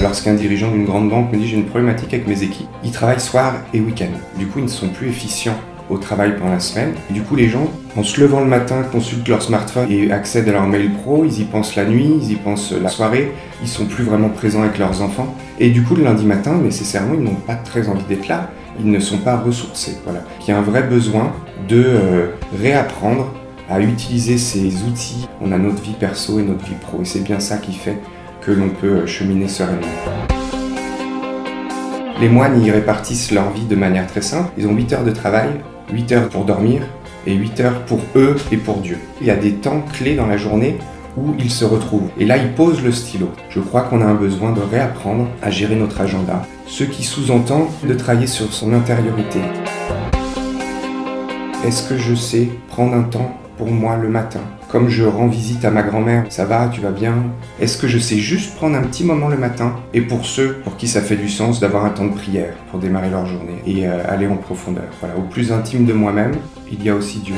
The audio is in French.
Lorsqu'un dirigeant d'une grande banque me dit j'ai une problématique avec mes équipes, ils travaillent soir et week-end. Du coup, ils ne sont plus efficients au travail pendant la semaine. Du coup, les gens, en se levant le matin, consultent leur smartphone et accèdent à leur mail pro, ils y pensent la nuit, ils y pensent la soirée, ils sont plus vraiment présents avec leurs enfants. Et du coup, le lundi matin, nécessairement, ils n'ont pas très envie d'être là, ils ne sont pas ressourcés. Voilà. Il y a un vrai besoin de euh, réapprendre à utiliser ces outils. On a notre vie perso et notre vie pro, et c'est bien ça qui fait que l'on peut cheminer sereinement. Les moines y répartissent leur vie de manière très simple. Ils ont 8 heures de travail, 8 heures pour dormir et 8 heures pour eux et pour Dieu. Il y a des temps clés dans la journée où ils se retrouvent. Et là, ils posent le stylo. Je crois qu'on a un besoin de réapprendre à gérer notre agenda, ce qui sous-entend de travailler sur son intériorité. Est-ce que je sais prendre un temps pour moi le matin Comme je rends visite à ma grand-mère, ça va, tu vas bien? Est-ce que je sais juste prendre un petit moment le matin? Et pour ceux pour qui ça fait du sens d'avoir un temps de prière pour démarrer leur journée et euh, aller en profondeur. Voilà, au plus intime de moi-même, il y a aussi Dieu.